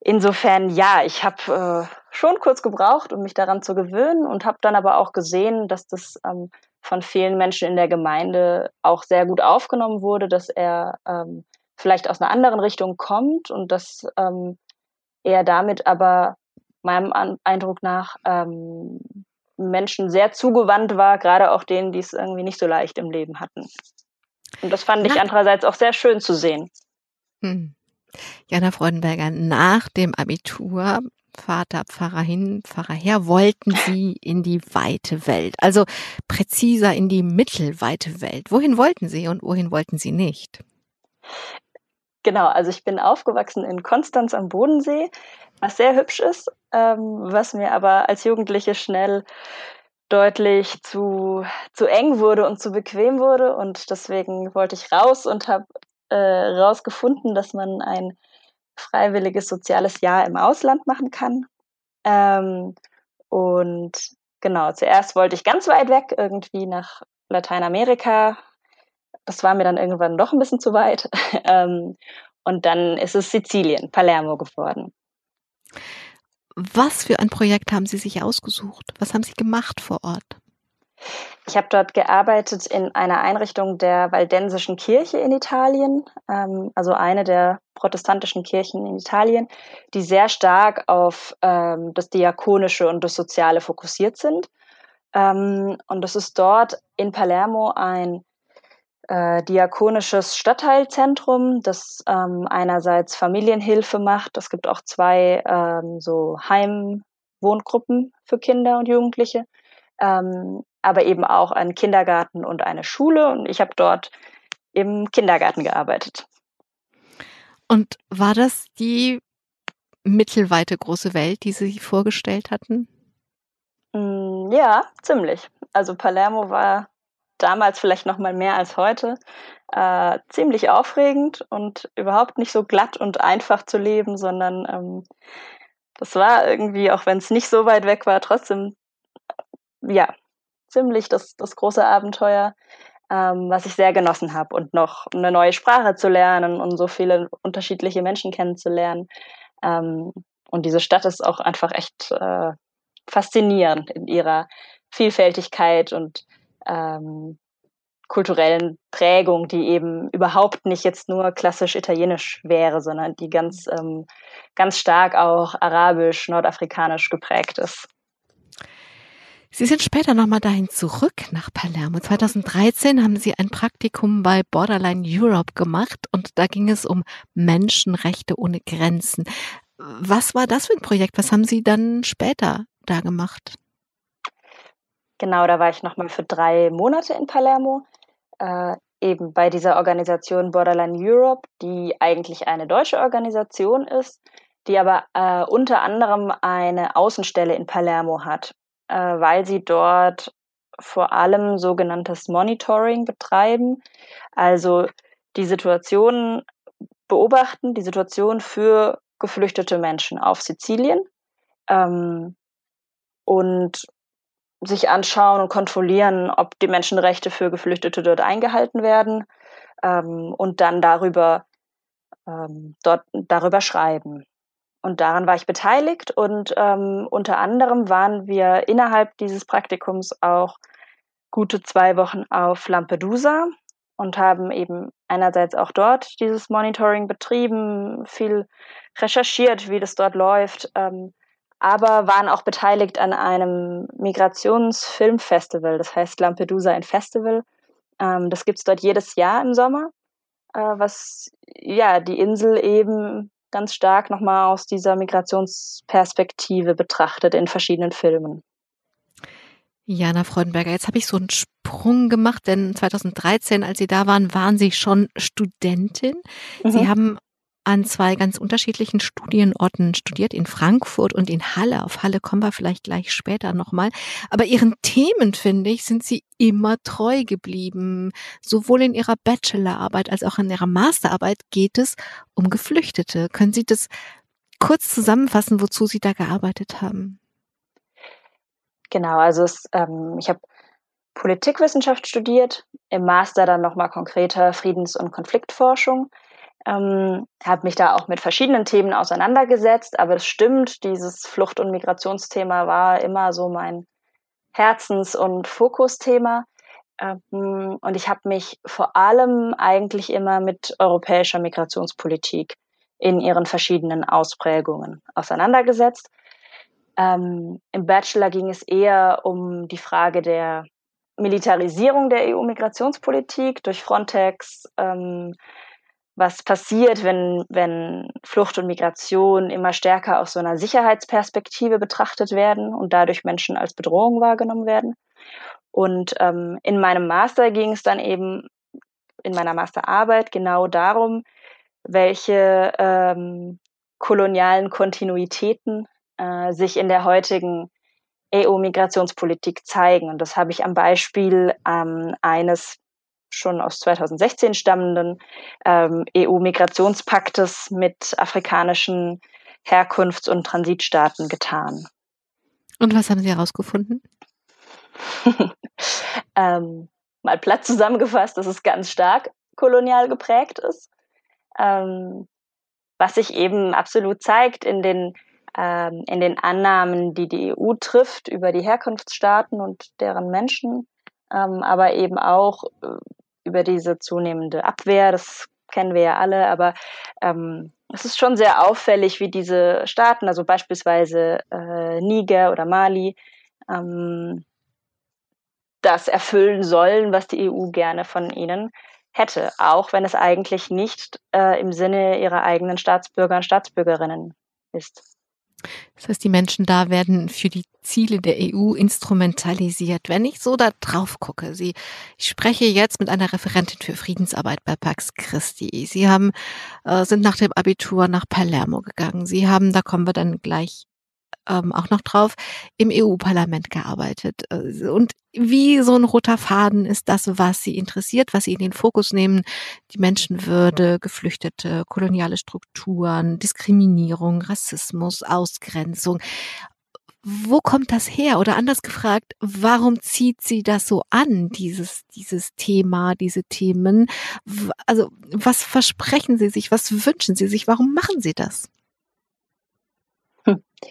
insofern, ja, ich habe äh, schon kurz gebraucht, um mich daran zu gewöhnen und habe dann aber auch gesehen, dass das ähm, von vielen Menschen in der Gemeinde auch sehr gut aufgenommen wurde, dass er ähm, vielleicht aus einer anderen Richtung kommt und dass ähm, er damit aber meinem Eindruck nach ähm, Menschen sehr zugewandt war, gerade auch denen, die es irgendwie nicht so leicht im Leben hatten. Und das fand ich andererseits auch sehr schön zu sehen.
Hm. Jana Freudenberger, nach dem Abitur, Vater, Pfarrer hin, Pfarrer her, wollten Sie in die weite Welt, also präziser in die mittelweite Welt. Wohin wollten Sie und wohin wollten Sie nicht?
Genau, also ich bin aufgewachsen in Konstanz am Bodensee, was sehr hübsch ist, ähm, was mir aber als Jugendliche schnell deutlich zu, zu eng wurde und zu bequem wurde. Und deswegen wollte ich raus und habe äh, rausgefunden, dass man ein freiwilliges soziales Jahr im Ausland machen kann. Ähm, und genau, zuerst wollte ich ganz weit weg, irgendwie nach Lateinamerika. Das war mir dann irgendwann doch ein bisschen zu weit. ähm, und dann ist es Sizilien, Palermo geworden.
Was für ein Projekt haben Sie sich ausgesucht? Was haben Sie gemacht vor Ort?
Ich habe dort gearbeitet in einer Einrichtung der Valdensischen Kirche in Italien, ähm, also eine der protestantischen Kirchen in Italien, die sehr stark auf ähm, das Diakonische und das Soziale fokussiert sind. Ähm, und das ist dort in Palermo ein äh, diakonisches Stadtteilzentrum, das ähm, einerseits Familienhilfe macht. Es gibt auch zwei ähm, so Heimwohngruppen für Kinder und Jugendliche, ähm, aber eben auch einen Kindergarten und eine Schule. Und ich habe dort im Kindergarten gearbeitet.
Und war das die mittelweite große Welt, die Sie sich vorgestellt hatten?
Mm, ja, ziemlich. Also Palermo war damals vielleicht noch mal mehr als heute äh, ziemlich aufregend und überhaupt nicht so glatt und einfach zu leben, sondern ähm, das war irgendwie, auch wenn es nicht so weit weg war, trotzdem ja ziemlich das, das große Abenteuer, ähm, was ich sehr genossen habe und noch eine neue Sprache zu lernen und so viele unterschiedliche Menschen kennenzulernen. Ähm, und diese Stadt ist auch einfach echt äh, faszinierend in ihrer Vielfältigkeit und ähm, kulturellen Prägung, die eben überhaupt nicht jetzt nur klassisch italienisch wäre, sondern die ganz, ähm, ganz stark auch arabisch, nordafrikanisch geprägt ist.
Sie sind später nochmal dahin zurück nach Palermo. 2013 haben Sie ein Praktikum bei Borderline Europe gemacht und da ging es um Menschenrechte ohne Grenzen. Was war das für ein Projekt? Was haben Sie dann später da gemacht?
Genau, da war ich nochmal für drei Monate in Palermo, äh, eben bei dieser Organisation Borderline Europe, die eigentlich eine deutsche Organisation ist, die aber äh, unter anderem eine Außenstelle in Palermo hat, äh, weil sie dort vor allem sogenanntes Monitoring betreiben, also die Situation beobachten, die Situation für geflüchtete Menschen auf Sizilien ähm, und sich anschauen und kontrollieren, ob die Menschenrechte für Geflüchtete dort eingehalten werden ähm, und dann darüber ähm, dort darüber schreiben. Und daran war ich beteiligt und ähm, unter anderem waren wir innerhalb dieses Praktikums auch gute zwei Wochen auf Lampedusa und haben eben einerseits auch dort dieses Monitoring betrieben, viel recherchiert, wie das dort läuft, ähm, aber waren auch beteiligt an einem Migrationsfilmfestival, das heißt Lampedusa ein Festival. Ähm, das gibt's dort jedes Jahr im Sommer, äh, was ja die Insel eben ganz stark nochmal aus dieser Migrationsperspektive betrachtet in verschiedenen Filmen.
Jana Freudenberger, jetzt habe ich so einen Sprung gemacht, denn 2013, als Sie da waren, waren Sie schon Studentin. Mhm. Sie haben an zwei ganz unterschiedlichen Studienorten studiert, in Frankfurt und in Halle. Auf Halle kommen wir vielleicht gleich später nochmal. Aber ihren Themen, finde ich, sind sie immer treu geblieben. Sowohl in ihrer Bachelorarbeit als auch in ihrer Masterarbeit geht es um Geflüchtete. Können Sie das kurz zusammenfassen, wozu Sie da gearbeitet haben?
Genau, also es, ähm, ich habe Politikwissenschaft studiert, im Master dann nochmal konkreter Friedens- und Konfliktforschung ähm, habe mich da auch mit verschiedenen Themen auseinandergesetzt, aber es stimmt, dieses Flucht- und Migrationsthema war immer so mein Herzens- und Fokusthema. Ähm, und ich habe mich vor allem eigentlich immer mit europäischer Migrationspolitik in ihren verschiedenen Ausprägungen auseinandergesetzt. Ähm, Im Bachelor ging es eher um die Frage der Militarisierung der EU-Migrationspolitik durch Frontex, ähm, was passiert, wenn, wenn Flucht und Migration immer stärker aus so einer Sicherheitsperspektive betrachtet werden und dadurch Menschen als Bedrohung wahrgenommen werden. Und ähm, in meinem Master ging es dann eben, in meiner Masterarbeit genau darum, welche ähm, kolonialen Kontinuitäten äh, sich in der heutigen EU-Migrationspolitik zeigen. Und das habe ich am Beispiel ähm, eines schon aus 2016 stammenden ähm, EU-Migrationspaktes mit afrikanischen Herkunfts- und Transitstaaten getan.
Und was haben Sie herausgefunden?
ähm, mal platt zusammengefasst, dass es ganz stark kolonial geprägt ist. Ähm, was sich eben absolut zeigt in den, ähm, in den Annahmen, die die EU trifft über die Herkunftsstaaten und deren Menschen, ähm, aber eben auch äh, über diese zunehmende Abwehr. Das kennen wir ja alle, aber ähm, es ist schon sehr auffällig, wie diese Staaten, also beispielsweise äh, Niger oder Mali, ähm, das erfüllen sollen, was die EU gerne von ihnen hätte, auch wenn es eigentlich nicht äh, im Sinne ihrer eigenen Staatsbürger und Staatsbürgerinnen ist.
Das heißt, die Menschen da werden für die Ziele der EU instrumentalisiert. Wenn ich so da drauf gucke, Sie, ich spreche jetzt mit einer Referentin für Friedensarbeit bei Pax Christi. Sie haben, äh, sind nach dem Abitur nach Palermo gegangen. Sie haben, da kommen wir dann gleich ähm, auch noch drauf, im EU-Parlament gearbeitet. Äh, und wie so ein roter Faden ist das, was Sie interessiert, was Sie in den Fokus nehmen, die Menschenwürde, Geflüchtete, koloniale Strukturen, Diskriminierung, Rassismus, Ausgrenzung. Wo kommt das her? Oder anders gefragt, warum zieht sie das so an, dieses, dieses Thema, diese Themen? Also, was versprechen sie sich? Was wünschen sie sich? Warum machen sie das?
Hm.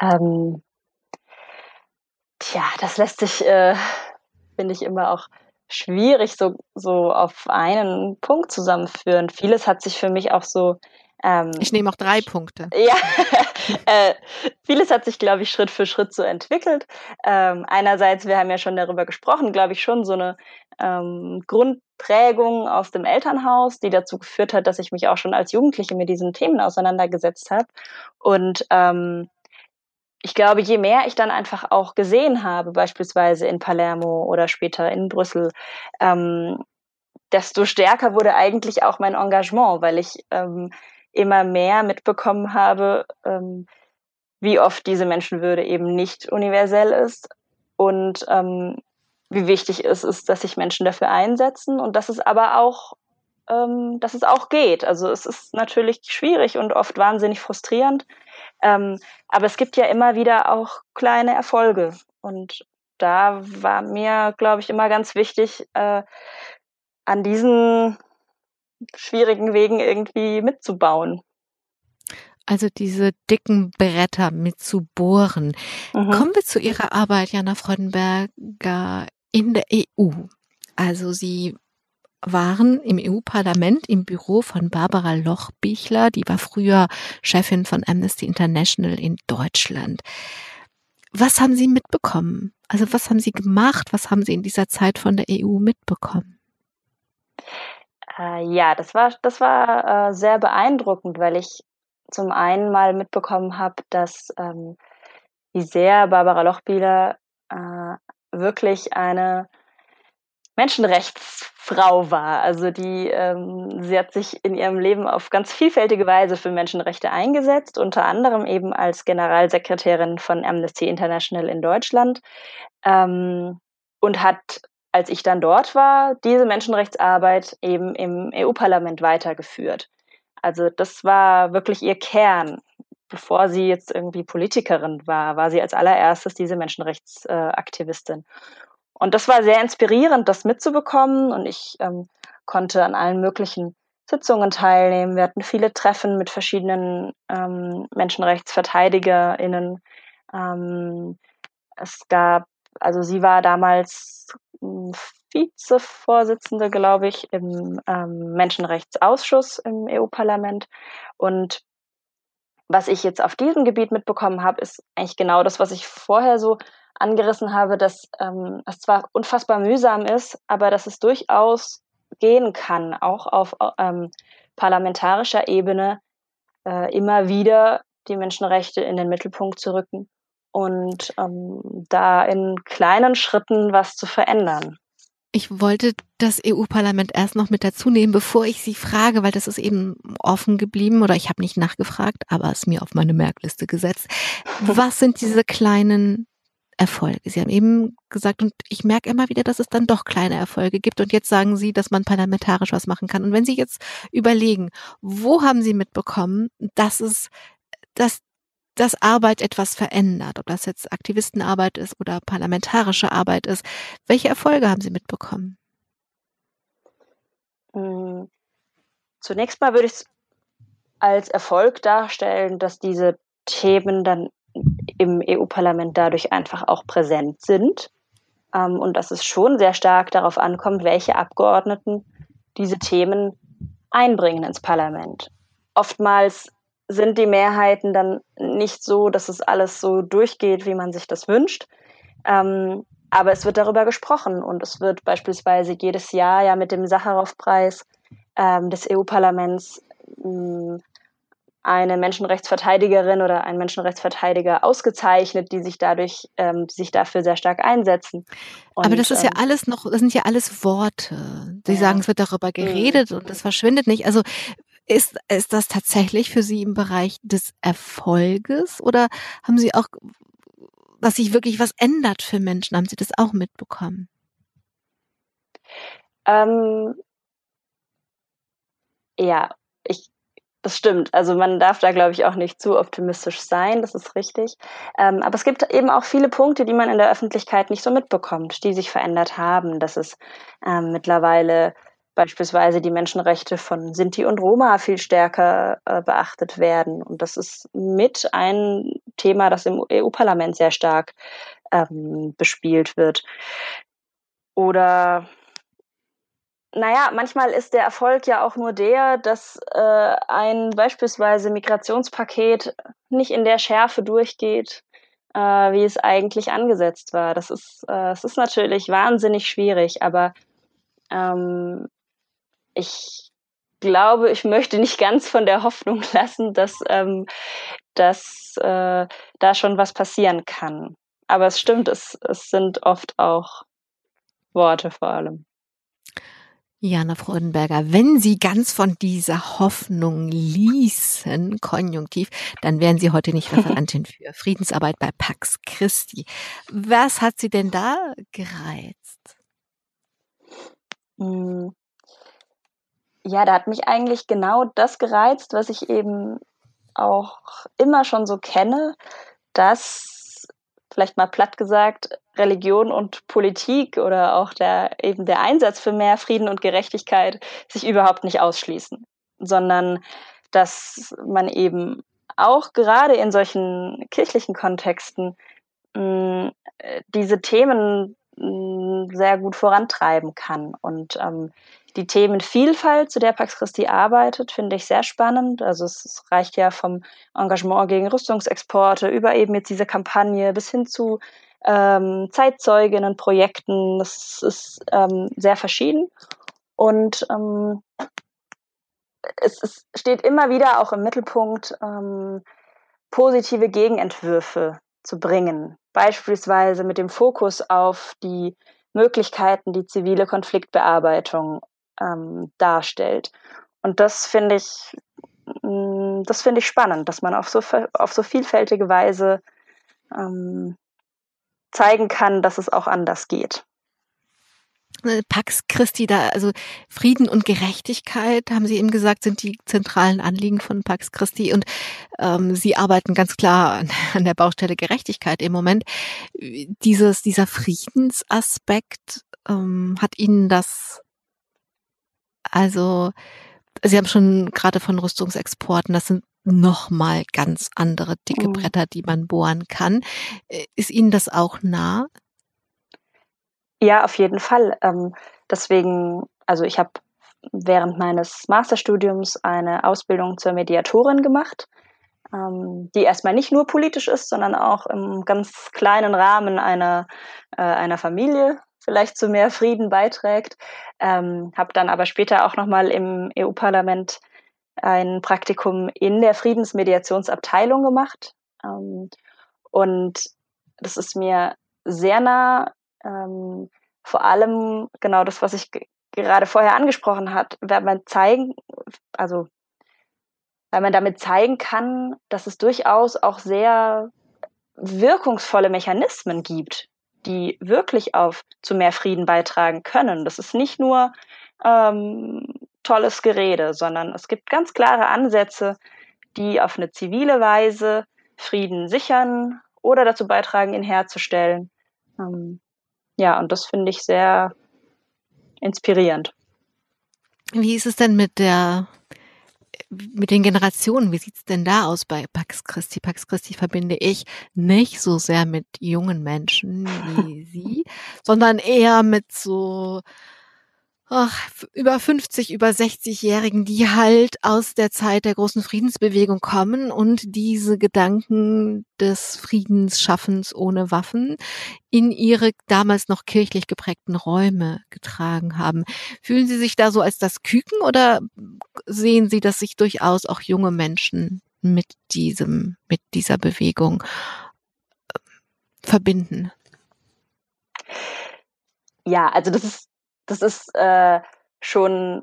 Ähm, tja, das lässt sich, äh, finde ich, immer auch schwierig so, so auf einen Punkt zusammenführen. Vieles hat sich für mich auch so.
Ähm, ich nehme auch drei Punkte.
Ja, äh, vieles hat sich, glaube ich, Schritt für Schritt so entwickelt. Ähm, einerseits, wir haben ja schon darüber gesprochen, glaube ich, schon so eine ähm, Grundprägung aus dem Elternhaus, die dazu geführt hat, dass ich mich auch schon als Jugendliche mit diesen Themen auseinandergesetzt habe. Und ähm, ich glaube, je mehr ich dann einfach auch gesehen habe, beispielsweise in Palermo oder später in Brüssel, ähm, desto stärker wurde eigentlich auch mein Engagement, weil ich ähm, immer mehr mitbekommen habe, ähm, wie oft diese Menschenwürde eben nicht universell ist und ähm, wie wichtig es ist, dass sich Menschen dafür einsetzen und dass es aber auch, ähm, dass es auch geht. Also es ist natürlich schwierig und oft wahnsinnig frustrierend, ähm, aber es gibt ja immer wieder auch kleine Erfolge. Und da war mir, glaube ich, immer ganz wichtig, äh, an diesen schwierigen Wegen irgendwie mitzubauen.
Also diese dicken Bretter mit zu bohren. Mhm. Kommen wir zu Ihrer Arbeit, Jana Freudenberger, in der EU. Also Sie waren im EU-Parlament im Büro von Barbara Lochbichler, die war früher Chefin von Amnesty International in Deutschland. Was haben Sie mitbekommen? Also was haben Sie gemacht? Was haben Sie in dieser Zeit von der EU mitbekommen?
Äh, ja, das war, das war äh, sehr beeindruckend, weil ich zum einen mal mitbekommen habe, dass ähm, wie sehr Barbara Lochbieler äh, wirklich eine Menschenrechtsfrau war. Also die, ähm, sie hat sich in ihrem Leben auf ganz vielfältige Weise für Menschenrechte eingesetzt, unter anderem eben als Generalsekretärin von Amnesty International in Deutschland ähm, und hat, als ich dann dort war, diese Menschenrechtsarbeit eben im EU-Parlament weitergeführt. Also das war wirklich ihr Kern. Bevor sie jetzt irgendwie Politikerin war, war sie als allererstes diese Menschenrechtsaktivistin. Und das war sehr inspirierend, das mitzubekommen. Und ich ähm, konnte an allen möglichen Sitzungen teilnehmen. Wir hatten viele Treffen mit verschiedenen ähm, MenschenrechtsverteidigerInnen. Ähm, es gab, also sie war damals Vizevorsitzende, glaube ich, im ähm, Menschenrechtsausschuss im EU-Parlament. Und was ich jetzt auf diesem Gebiet mitbekommen habe, ist eigentlich genau das, was ich vorher so angerissen habe, dass ähm, es zwar unfassbar mühsam ist, aber dass es durchaus gehen kann, auch auf ähm, parlamentarischer Ebene äh, immer wieder die Menschenrechte in den Mittelpunkt zu rücken und ähm, da in kleinen Schritten was zu verändern.
Ich wollte das EU-Parlament erst noch mit dazu nehmen, bevor ich Sie frage, weil das ist eben offen geblieben oder ich habe nicht nachgefragt, aber es mir auf meine Merkliste gesetzt. Was sind diese kleinen Erfolge. Sie haben eben gesagt, und ich merke immer wieder, dass es dann doch kleine Erfolge gibt. Und jetzt sagen Sie, dass man parlamentarisch was machen kann. Und wenn Sie jetzt überlegen, wo haben Sie mitbekommen, dass es, dass dass Arbeit etwas verändert, ob das jetzt Aktivistenarbeit ist oder parlamentarische Arbeit ist. Welche Erfolge haben Sie mitbekommen?
Hm. Zunächst mal würde ich es als Erfolg darstellen, dass diese Themen dann im EU-Parlament dadurch einfach auch präsent sind ähm, und dass es schon sehr stark darauf ankommt, welche Abgeordneten diese Themen einbringen ins Parlament. Oftmals sind die Mehrheiten dann nicht so, dass es alles so durchgeht, wie man sich das wünscht. Ähm, aber es wird darüber gesprochen und es wird beispielsweise jedes Jahr ja mit dem Sacharow-Preis ähm, des EU-Parlaments hm, eine Menschenrechtsverteidigerin oder ein Menschenrechtsverteidiger ausgezeichnet, die sich dadurch, ähm, die sich dafür sehr stark einsetzen.
Und, Aber das ist ja ähm, alles noch, das sind ja alles Worte. Sie ja. sagen, es wird darüber mhm. geredet mhm. und es verschwindet nicht. Also ist, ist das tatsächlich für Sie im Bereich des Erfolges oder haben Sie auch, was sich wirklich was ändert für Menschen, haben Sie das auch mitbekommen?
Ähm, ja, ich das stimmt. Also man darf da, glaube ich, auch nicht zu optimistisch sein. Das ist richtig. Ähm, aber es gibt eben auch viele Punkte, die man in der Öffentlichkeit nicht so mitbekommt, die sich verändert haben. Dass es ähm, mittlerweile beispielsweise die Menschenrechte von Sinti und Roma viel stärker äh, beachtet werden. Und das ist mit ein Thema, das im EU-Parlament sehr stark ähm, bespielt wird. Oder naja, manchmal ist der Erfolg ja auch nur der, dass äh, ein beispielsweise Migrationspaket nicht in der Schärfe durchgeht, äh, wie es eigentlich angesetzt war. Das ist, äh, es ist natürlich wahnsinnig schwierig, aber ähm, ich glaube, ich möchte nicht ganz von der Hoffnung lassen, dass, ähm, dass äh, da schon was passieren kann. Aber es stimmt, es, es sind oft auch Worte vor allem.
Jana Freudenberger, wenn Sie ganz von dieser Hoffnung ließen, konjunktiv, dann wären Sie heute nicht Referentin für Friedensarbeit bei Pax Christi. Was hat Sie denn da gereizt?
Ja, da hat mich eigentlich genau das gereizt, was ich eben auch immer schon so kenne, dass vielleicht mal platt gesagt, Religion und Politik oder auch der, eben der Einsatz für mehr Frieden und Gerechtigkeit sich überhaupt nicht ausschließen, sondern dass man eben auch gerade in solchen kirchlichen Kontexten mh, diese Themen mh, sehr gut vorantreiben kann. Und ähm, die Themenvielfalt, zu der Pax Christi arbeitet, finde ich sehr spannend. Also es reicht ja vom Engagement gegen Rüstungsexporte über eben jetzt diese Kampagne bis hin zu ähm, Zeitzeuginnenprojekten. Das ist ähm, sehr verschieden. Und ähm, es, es, steht immer wieder auch im Mittelpunkt, ähm, positive Gegenentwürfe zu bringen. Beispielsweise mit dem Fokus auf die Möglichkeiten, die zivile Konfliktbearbeitung ähm, darstellt. Und das finde ich, mm, das finde ich spannend, dass man auf so, auf so vielfältige Weise ähm, zeigen kann, dass es auch anders geht.
Äh, Pax Christi da, also Frieden und Gerechtigkeit, haben Sie eben gesagt, sind die zentralen Anliegen von Pax Christi und ähm, Sie arbeiten ganz klar an, an, der Baustelle Gerechtigkeit im Moment. Dieses, dieser Friedensaspekt, ähm, hat Ihnen das also, Sie haben schon gerade von Rüstungsexporten, das sind nochmal ganz andere dicke mhm. Bretter, die man bohren kann. Äh, ist Ihnen das auch nah?
Ja, auf jeden Fall. Ähm, deswegen, also ich habe während meines Masterstudiums eine Ausbildung zur Mediatorin gemacht, ähm, die erstmal nicht nur politisch ist, sondern auch im ganz kleinen Rahmen einer, äh, einer Familie vielleicht zu mehr Frieden beiträgt. Ähm, habe dann aber später auch nochmal im EU-Parlament ein Praktikum in der Friedensmediationsabteilung gemacht. Ähm, und das ist mir sehr nah. Ähm, vor allem genau das, was ich gerade vorher angesprochen hat, wenn man zeigen, also weil man damit zeigen kann, dass es durchaus auch sehr wirkungsvolle Mechanismen gibt, die wirklich auf zu mehr Frieden beitragen können. Das ist nicht nur ähm, tolles Gerede, sondern es gibt ganz klare Ansätze, die auf eine zivile Weise Frieden sichern oder dazu beitragen, ihn herzustellen. Ähm, ja, und das finde ich sehr inspirierend.
Wie ist es denn mit der mit den Generationen, wie sieht's denn da aus bei Pax Christi? Pax Christi verbinde ich nicht so sehr mit jungen Menschen wie Sie, sondern eher mit so ach, über 50, über 60-Jährigen, die halt aus der Zeit der großen Friedensbewegung kommen und diese Gedanken des Friedensschaffens ohne Waffen in ihre damals noch kirchlich geprägten Räume getragen haben. Fühlen Sie sich da so als das Küken oder sehen Sie, dass sich durchaus auch junge Menschen mit diesem, mit dieser Bewegung äh, verbinden?
Ja, also das ist das ist äh, schon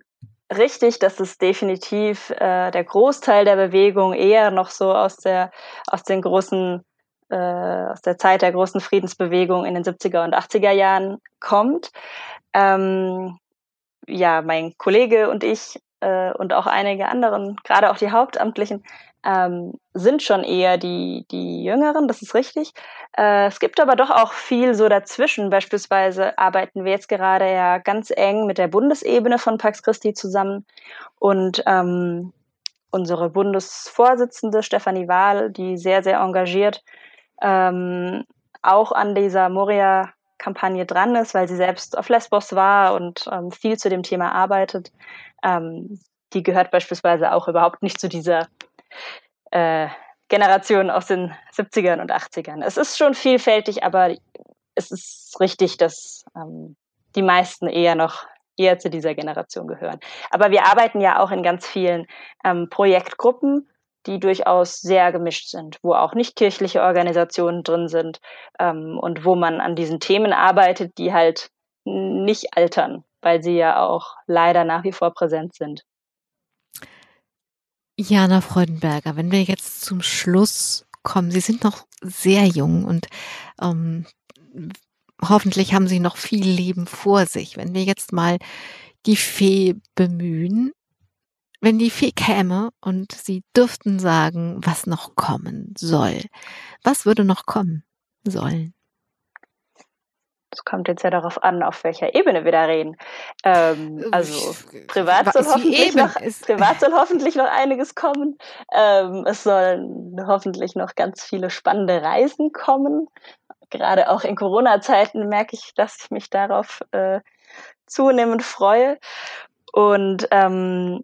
richtig, dass es definitiv äh, der Großteil der Bewegung eher noch so aus der aus den großen äh, aus der Zeit der großen Friedensbewegung in den 70er und 80er Jahren kommt. Ähm, ja, mein Kollege und ich äh, und auch einige anderen, gerade auch die Hauptamtlichen, ähm, sind schon eher die, die Jüngeren, das ist richtig. Äh, es gibt aber doch auch viel so dazwischen. Beispielsweise arbeiten wir jetzt gerade ja ganz eng mit der Bundesebene von Pax Christi zusammen und ähm, unsere Bundesvorsitzende Stefanie Wahl, die sehr, sehr engagiert ähm, auch an dieser Moria-Kampagne dran ist, weil sie selbst auf Lesbos war und ähm, viel zu dem Thema arbeitet. Ähm, die gehört beispielsweise auch überhaupt nicht zu dieser äh, Generation aus den 70ern und 80ern. Es ist schon vielfältig, aber es ist richtig, dass ähm, die meisten eher noch eher zu dieser Generation gehören. Aber wir arbeiten ja auch in ganz vielen ähm, Projektgruppen, die durchaus sehr gemischt sind, wo auch nicht kirchliche Organisationen drin sind ähm, und wo man an diesen Themen arbeitet, die halt nicht altern, weil sie ja auch leider nach wie vor präsent sind.
Jana Freudenberger, wenn wir jetzt zum Schluss kommen, Sie sind noch sehr jung und ähm, hoffentlich haben Sie noch viel Leben vor sich. Wenn wir jetzt mal die Fee bemühen, wenn die Fee käme und Sie dürften sagen, was noch kommen soll, was würde noch kommen sollen?
Es kommt jetzt ja darauf an, auf welcher Ebene wir da reden. Ähm, also privat soll, hoffentlich noch, privat soll hoffentlich noch einiges kommen. Ähm, es sollen hoffentlich noch ganz viele spannende Reisen kommen. Gerade auch in Corona-Zeiten merke ich, dass ich mich darauf äh, zunehmend freue. Und ähm,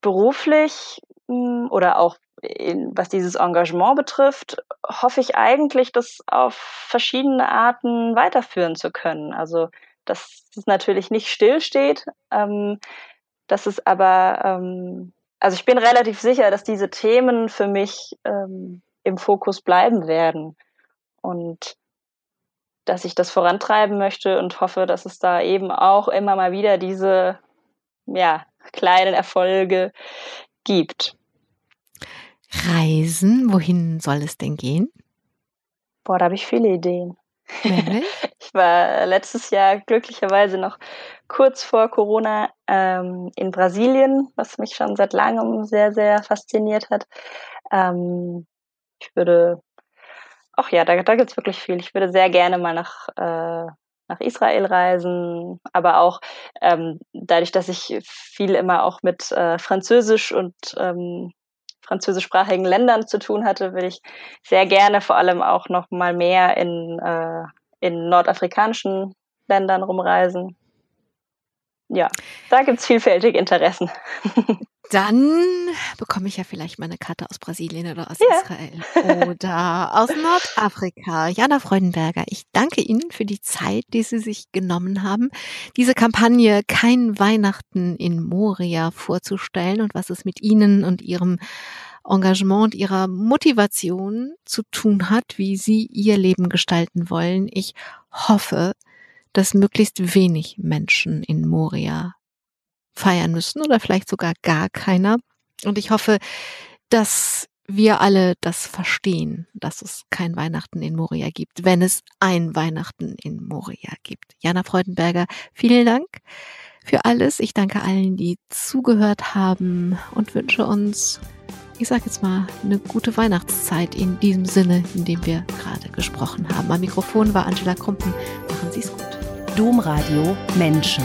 beruflich hm, oder auch in, was dieses Engagement betrifft, hoffe ich eigentlich, das auf verschiedene Arten weiterführen zu können. Also, dass es natürlich nicht stillsteht, ähm, dass es aber, ähm, also ich bin relativ sicher, dass diese Themen für mich ähm, im Fokus bleiben werden und dass ich das vorantreiben möchte und hoffe, dass es da eben auch immer mal wieder diese, ja, kleinen Erfolge gibt.
Reisen, wohin soll es denn gehen?
Boah, da habe ich viele Ideen. ich war letztes Jahr glücklicherweise noch kurz vor Corona ähm, in Brasilien, was mich schon seit langem sehr, sehr fasziniert hat. Ähm, ich würde, ach ja, da, da gibt es wirklich viel. Ich würde sehr gerne mal nach, äh, nach Israel reisen, aber auch ähm, dadurch, dass ich viel immer auch mit äh, Französisch und ähm, französischsprachigen Ländern zu tun hatte, will ich sehr gerne vor allem auch noch mal mehr in, äh, in nordafrikanischen Ländern rumreisen. Ja, da gibt es vielfältige Interessen.
Dann bekomme ich ja vielleicht meine Karte aus Brasilien oder aus ja. Israel oder aus Nordafrika. Jana Freudenberger, ich danke Ihnen für die Zeit, die Sie sich genommen haben, diese Kampagne Kein Weihnachten in Moria vorzustellen und was es mit Ihnen und Ihrem Engagement und Ihrer Motivation zu tun hat, wie Sie Ihr Leben gestalten wollen. Ich hoffe, dass möglichst wenig Menschen in Moria feiern müssen oder vielleicht sogar gar keiner. Und ich hoffe, dass wir alle das verstehen, dass es kein Weihnachten in Moria gibt, wenn es ein Weihnachten in Moria gibt. Jana Freudenberger, vielen Dank für alles. Ich danke allen, die zugehört haben und wünsche uns, ich sage jetzt mal, eine gute Weihnachtszeit in diesem Sinne, in dem wir gerade gesprochen haben. Am Mikrofon war Angela Krumpen. Machen Sie es gut.
Domradio Menschen.